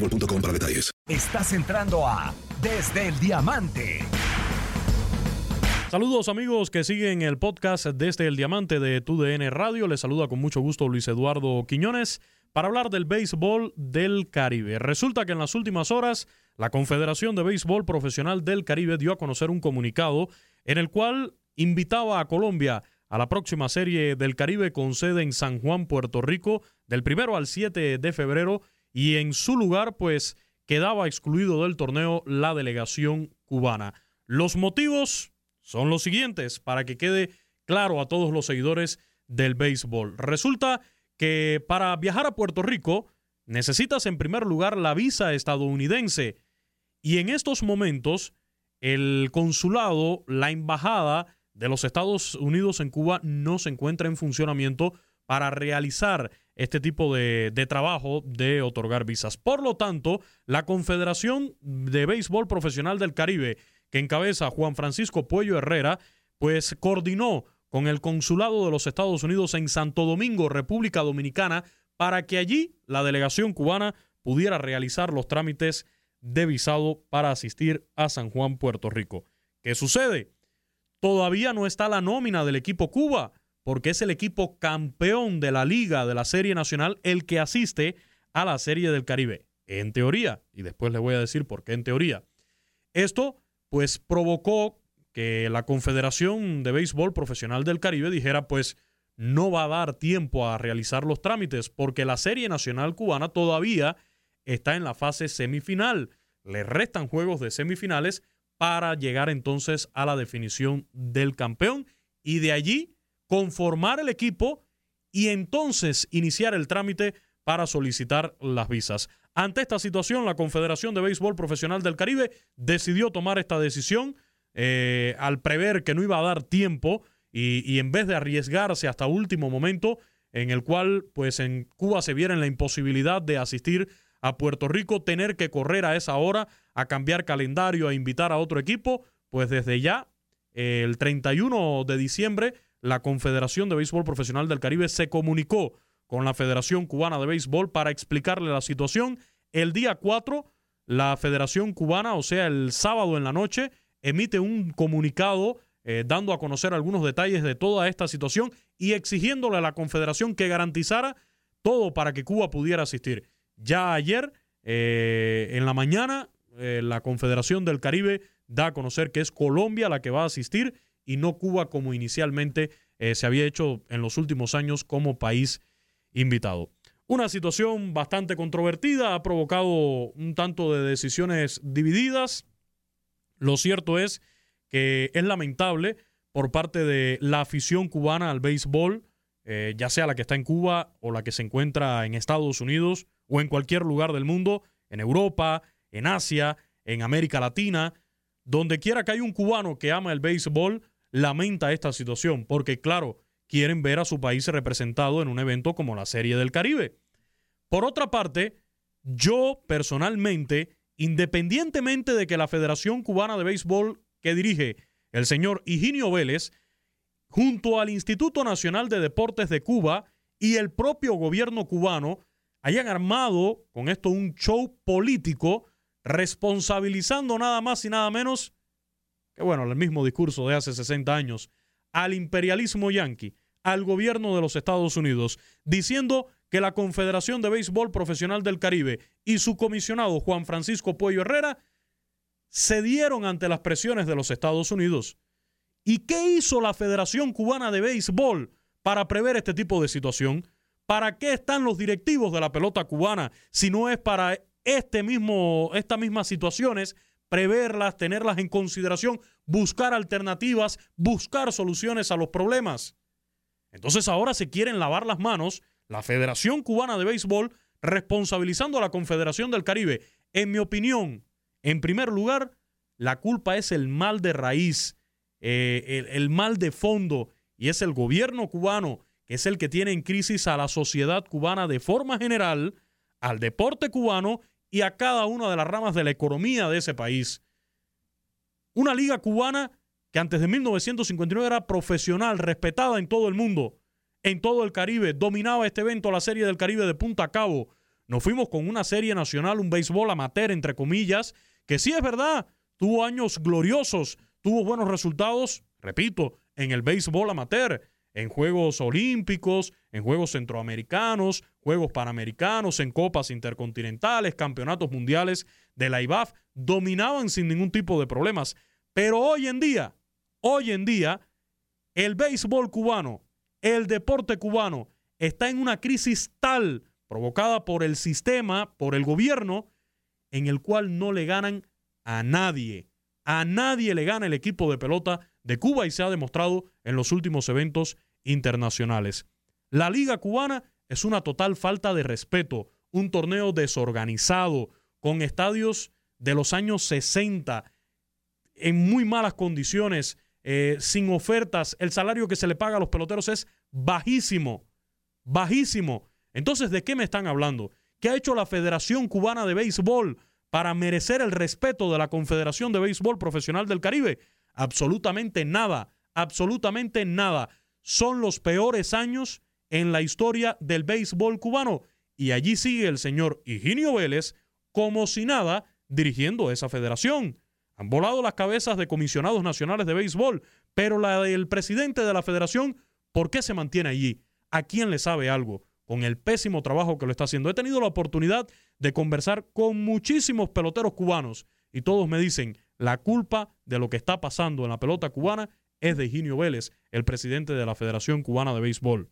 boostmobile.com para detalles. Estás entrando a Desde el Diamante. Saludos amigos que siguen el podcast desde el Diamante de TUDN Radio. Les saluda con mucho gusto Luis Eduardo Quiñones para hablar del béisbol del Caribe. Resulta que en las últimas horas la Confederación de Béisbol Profesional del Caribe dio a conocer un comunicado en el cual invitaba a Colombia a la próxima serie del Caribe con sede en San Juan, Puerto Rico, del primero al 7 de febrero y en su lugar pues quedaba excluido del torneo la delegación cubana. Los motivos son los siguientes para que quede claro a todos los seguidores del béisbol. Resulta que para viajar a Puerto Rico necesitas en primer lugar la visa estadounidense y en estos momentos el consulado, la embajada de los Estados Unidos en Cuba no se encuentra en funcionamiento para realizar este tipo de, de, trabajo de otorgar visas. Por lo tanto, la Confederación de Béisbol Profesional del Caribe, que encabeza Juan Francisco Puello Herrera, pues coordinó con el Consulado de los Estados Unidos en Santo Domingo, República Dominicana, para que allí la delegación cubana pudiera realizar los trámites de visado para asistir a San Juan, Puerto Rico. ¿Qué sucede? Todavía no está la nómina del equipo Cuba porque es el equipo campeón de la Liga de la Serie Nacional el que asiste a la Serie del Caribe. En teoría, y después les voy a decir por qué en teoría. Esto, pues, provocó que la Confederación de Béisbol Profesional del Caribe dijera, pues, no va a dar tiempo a realizar los trámites porque la Serie Nacional Cubana todavía está en la fase semifinal. Le restan juegos de semifinales para llegar entonces a la definición del campeón y de allí conformar el equipo y entonces iniciar el trámite para solicitar las visas. Ante esta situación, la Confederación de Béisbol Profesional del Caribe decidió tomar esta decisión eh, al prever que no iba a dar tiempo y, en vez de arriesgarse hasta último momento, en el cual pues en Cuba se viera en la imposibilidad de asistir a Puerto Rico, tener que correr a esa hora a cambiar calendario, a invitar a otro equipo, pues desde ya, eh, el 31 de diciembre, la Confederación de Béisbol Profesional del Caribe se comunicó con la Federación Cubana de Béisbol para explicarle la situación. El día 4, la Federación Cubana, o sea, el sábado en la noche, emite un comunicado eh, dando a conocer algunos detalles de toda esta situación y exigiéndole a la Confederación que garantizara todo para que Cuba pudiera asistir. Ya ayer, eh, en la mañana, eh, la Confederación del Caribe da a conocer que es Colombia la que va a asistir y no Cuba como inicialmente eh, se había hecho en los últimos años como país invitado. Una situación bastante controvertida, ha provocado un tanto de decisiones divididas. Lo cierto es que es lamentable por parte de la afición cubana al béisbol, eh, ya sea la que está en Cuba o la que se encuentra en Estados Unidos o en cualquier lugar del mundo, en Europa, en Asia, en América Latina, donde quiera que haya un cubano que ama el béisbol, lamenta esta situación, porque claro, quieren ver a su país representado en un evento como la Serie del Caribe. Por otra parte, yo personalmente, independientemente de que la Federación Cubana de Béisbol que dirige el señor Higinio Vélez, junto al Instituto Nacional de Deportes de Cuba y el propio gobierno cubano, hayan armado con esto un show político responsabilizando nada más y nada menos que, bueno, el mismo discurso de hace 60 años, al imperialismo yanqui, al gobierno de los Estados Unidos, diciendo que la Confederación de Béisbol Profesional del Caribe y su comisionado Juan Francisco Puello Herrera cedieron ante las presiones de los Estados Unidos. ¿Y qué hizo la Federación Cubana de Béisbol para prever este tipo de situación? ¿Para qué están los directivos de la pelota cubana si no es para este mismo, estas mismas situaciones, preverlas, tenerlas en consideración, buscar alternativas, buscar soluciones a los problemas? Entonces ahora se quieren lavar las manos la Federación Cubana de Béisbol responsabilizando a la Confederación del Caribe. En mi opinión, en primer lugar, la culpa es el mal de raíz, eh, el, mal de fondo, y es el gobierno cubano, que es el que tiene en crisis a la sociedad cubana de forma general, al deporte cubano y a cada una de las ramas de la economía de ese país. Una liga cubana que antes de 1959 era profesional, respetada en todo el mundo, en todo el Caribe, dominaba este evento, la Serie del Caribe de punta a cabo. Nos fuimos con una serie nacional, un béisbol amateur, entre comillas, que sí es verdad, tuvo años gloriosos, tuvo buenos resultados, repito, en el béisbol amateur, en Juegos Olímpicos, en Juegos Centroamericanos, Juegos Panamericanos, en Copas Intercontinentales, Campeonatos Mundiales de la IBAF, dominaban sin ningún tipo de problemas. Pero hoy en día, hoy en día, el béisbol cubano, el deporte cubano, está en una crisis tal provocada por el sistema, por el gobierno, en el cual no le ganan a nadie. A nadie le gana el equipo de pelota de Cuba y se ha demostrado en los últimos eventos internacionales. La Liga Cubana es una total falta de respeto, un torneo desorganizado, con estadios de los años 60, en muy malas condiciones, eh, sin ofertas. El salario que se le paga a los peloteros es bajísimo, bajísimo. Entonces, ¿de qué me están hablando? ¿Qué ha hecho la Federación Cubana de Béisbol para merecer el respeto de la Confederación de Béisbol Profesional del Caribe? Absolutamente nada, absolutamente nada. Son los peores años en la historia del béisbol cubano. Y allí sigue el señor Higinio Vélez como si nada dirigiendo esa federación. Han volado las cabezas de comisionados nacionales de béisbol, pero la del presidente de la federación, ¿por qué se mantiene allí? ¿A quién le sabe algo? con el pésimo trabajo que lo está haciendo. He tenido la oportunidad de conversar con muchísimos peloteros cubanos y todos me dicen, la culpa de lo que está pasando en la pelota cubana es de Higinio Vélez, el presidente de la Federación Cubana de Béisbol.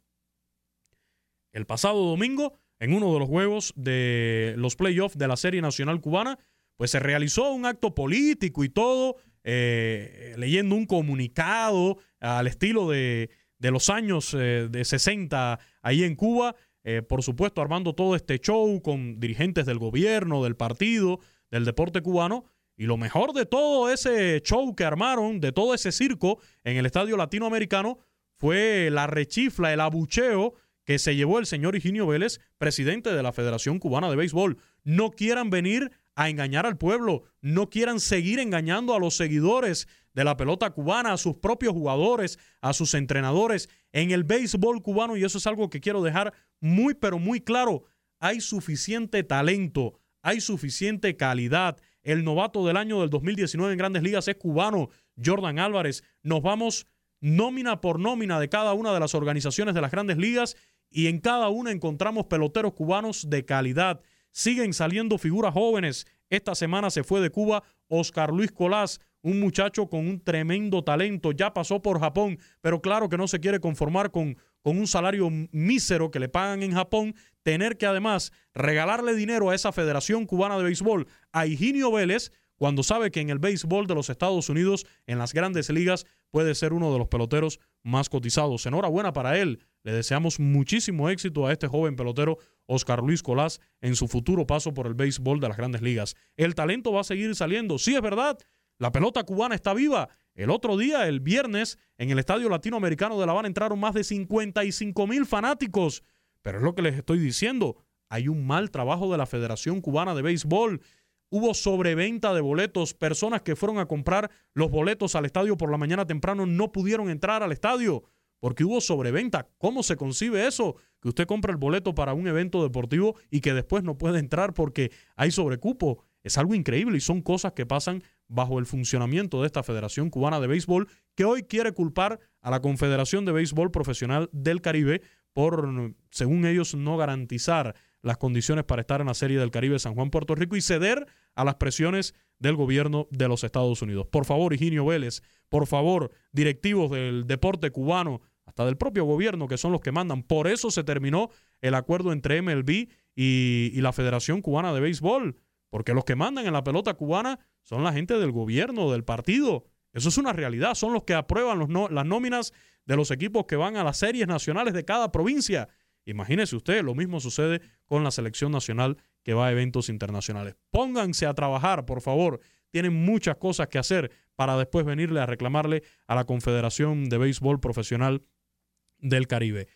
El pasado domingo, en uno de los juegos de los playoffs de la Serie Nacional Cubana, pues se realizó un acto político y todo, eh, leyendo un comunicado al estilo de, los años eh, de 60 ahí en Cuba, eh, por supuesto, armando todo este show con dirigentes del gobierno, del partido, del deporte cubano. Y lo mejor de todo ese show que armaron, de todo ese circo en el estadio latinoamericano, fue la rechifla, el abucheo que se llevó el señor Higinio Vélez, presidente de la Federación Cubana de Béisbol. No quieran venir a engañar al pueblo, no quieran seguir engañando a los seguidores de la pelota cubana, a sus propios jugadores, a sus entrenadores en el béisbol cubano, y eso es algo que quiero dejar muy, pero muy claro. Hay suficiente talento, hay suficiente calidad. El novato del año del 2019 en grandes ligas es cubano, Jordan Álvarez. Nos vamos nómina por nómina de cada una de las organizaciones de las grandes ligas y en cada una encontramos peloteros cubanos de calidad. Siguen saliendo figuras jóvenes. Esta semana se fue de Cuba Oscar Luis Colás, un muchacho con un tremendo talento, ya pasó por Japón, pero claro que no se quiere conformar con, con un salario mísero que le pagan en Japón, tener que además regalarle dinero a esa Federación Cubana de Béisbol, a Higinio Vélez, cuando sabe que en el béisbol de los Estados Unidos, en las grandes ligas, puede ser uno de los peloteros más cotizados. Enhorabuena para él. Le deseamos muchísimo éxito a este joven pelotero Oscar Luis Colás en su futuro paso por el béisbol de las grandes ligas. El talento va a seguir saliendo. Sí, es verdad. La pelota cubana está viva. El otro día, el viernes, en el Estadio Latinoamericano de La Habana entraron más de 55 mil fanáticos. Pero es lo que les estoy diciendo. Hay un mal trabajo de la Federación Cubana de Béisbol. Hubo sobreventa de boletos. Personas que fueron a comprar los boletos al estadio por la mañana temprano no pudieron entrar al estadio porque hubo sobreventa. ¿Cómo se concibe eso? Que usted compra el boleto para un evento deportivo y que después no puede entrar porque hay sobrecupo. Es algo increíble y son cosas que pasan bajo el funcionamiento de esta Federación Cubana de Béisbol que hoy quiere culpar a la Confederación de Béisbol Profesional del Caribe por, según ellos, no garantizar las condiciones para estar en la Serie del Caribe San Juan Puerto Rico y ceder a las presiones del gobierno de los Estados Unidos. Por favor, Higinio Vélez, por favor, directivos del deporte cubano, hasta del propio gobierno, que son los que mandan. Por eso se terminó el acuerdo entre MLB y, y la Federación Cubana de Béisbol, porque los que mandan en la pelota cubana son la gente del gobierno, del partido. Eso es una realidad, son los que aprueban los las nóminas de los equipos que van a las series nacionales de cada provincia. Imagínese usted, lo mismo sucede con la selección nacional que va a eventos internacionales. Pónganse a trabajar, por favor. Tienen muchas cosas que hacer para después venirle a reclamarle a la Confederación de Béisbol Profesional del Caribe.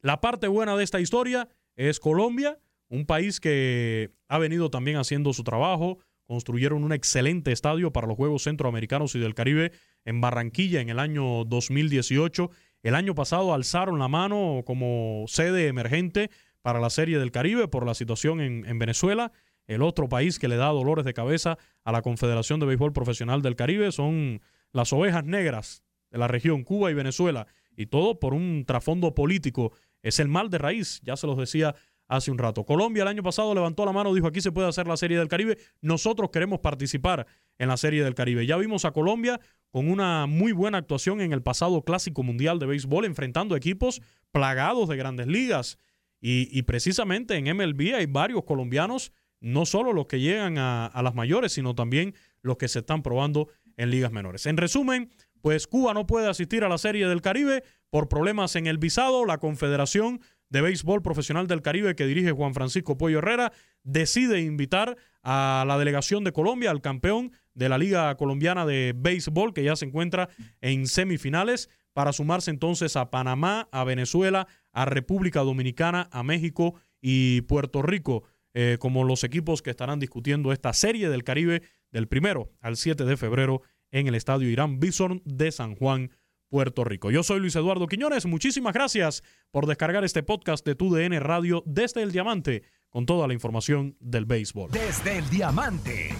La parte buena de esta historia es Colombia, un país que ha venido también haciendo su trabajo. Construyeron un excelente estadio para los Juegos Centroamericanos y del Caribe en Barranquilla en el año 2018 el año pasado alzaron la mano como sede emergente para la Serie del Caribe por la situación en, Venezuela. El otro país que le da dolores de cabeza a la Confederación de Béisbol Profesional del Caribe son las ovejas negras de la región, Cuba y Venezuela. Y todo por un trasfondo político. Es el mal de raíz, ya se los decía hace un rato. Colombia el año pasado levantó la mano, dijo aquí se puede hacer la Serie del Caribe, nosotros queremos participar en la Serie del Caribe. Ya vimos a Colombia con una muy buena actuación en el pasado Clásico Mundial de Béisbol, enfrentando equipos plagados de grandes ligas. Y, precisamente en MLB hay varios colombianos, no solo los que llegan a, a las mayores, sino también los que se están probando en ligas menores. En resumen, pues Cuba no puede asistir a la Serie del Caribe por problemas en el visado. La Confederación de Béisbol Profesional del Caribe que dirige Juan Francisco Pollo Herrera decide invitar a la delegación de Colombia, al campeón de la Liga Colombiana de Béisbol, que ya se encuentra en semifinales, para sumarse entonces a Panamá, a Venezuela, a República Dominicana, a México y Puerto Rico, eh, como los equipos que estarán discutiendo esta serie del Caribe del primero al 7 de febrero en el Estadio Irán Bison de San Juan, Puerto Rico. Yo soy Luis Eduardo Quiñones. Muchísimas gracias por descargar este podcast de TUDN Radio desde el Diamante con toda la información del béisbol. Desde el Diamante.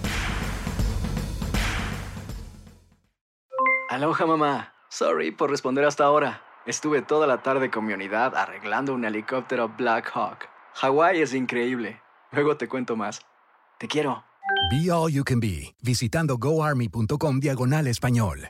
Aloha mamá. Sorry por responder hasta ahora. Estuve toda la tarde con mi unidad arreglando un helicóptero Black Hawk. Hawái es increíble. Luego te cuento más. Te quiero. Be All You Can Be, visitando goarmy.com diagonal español.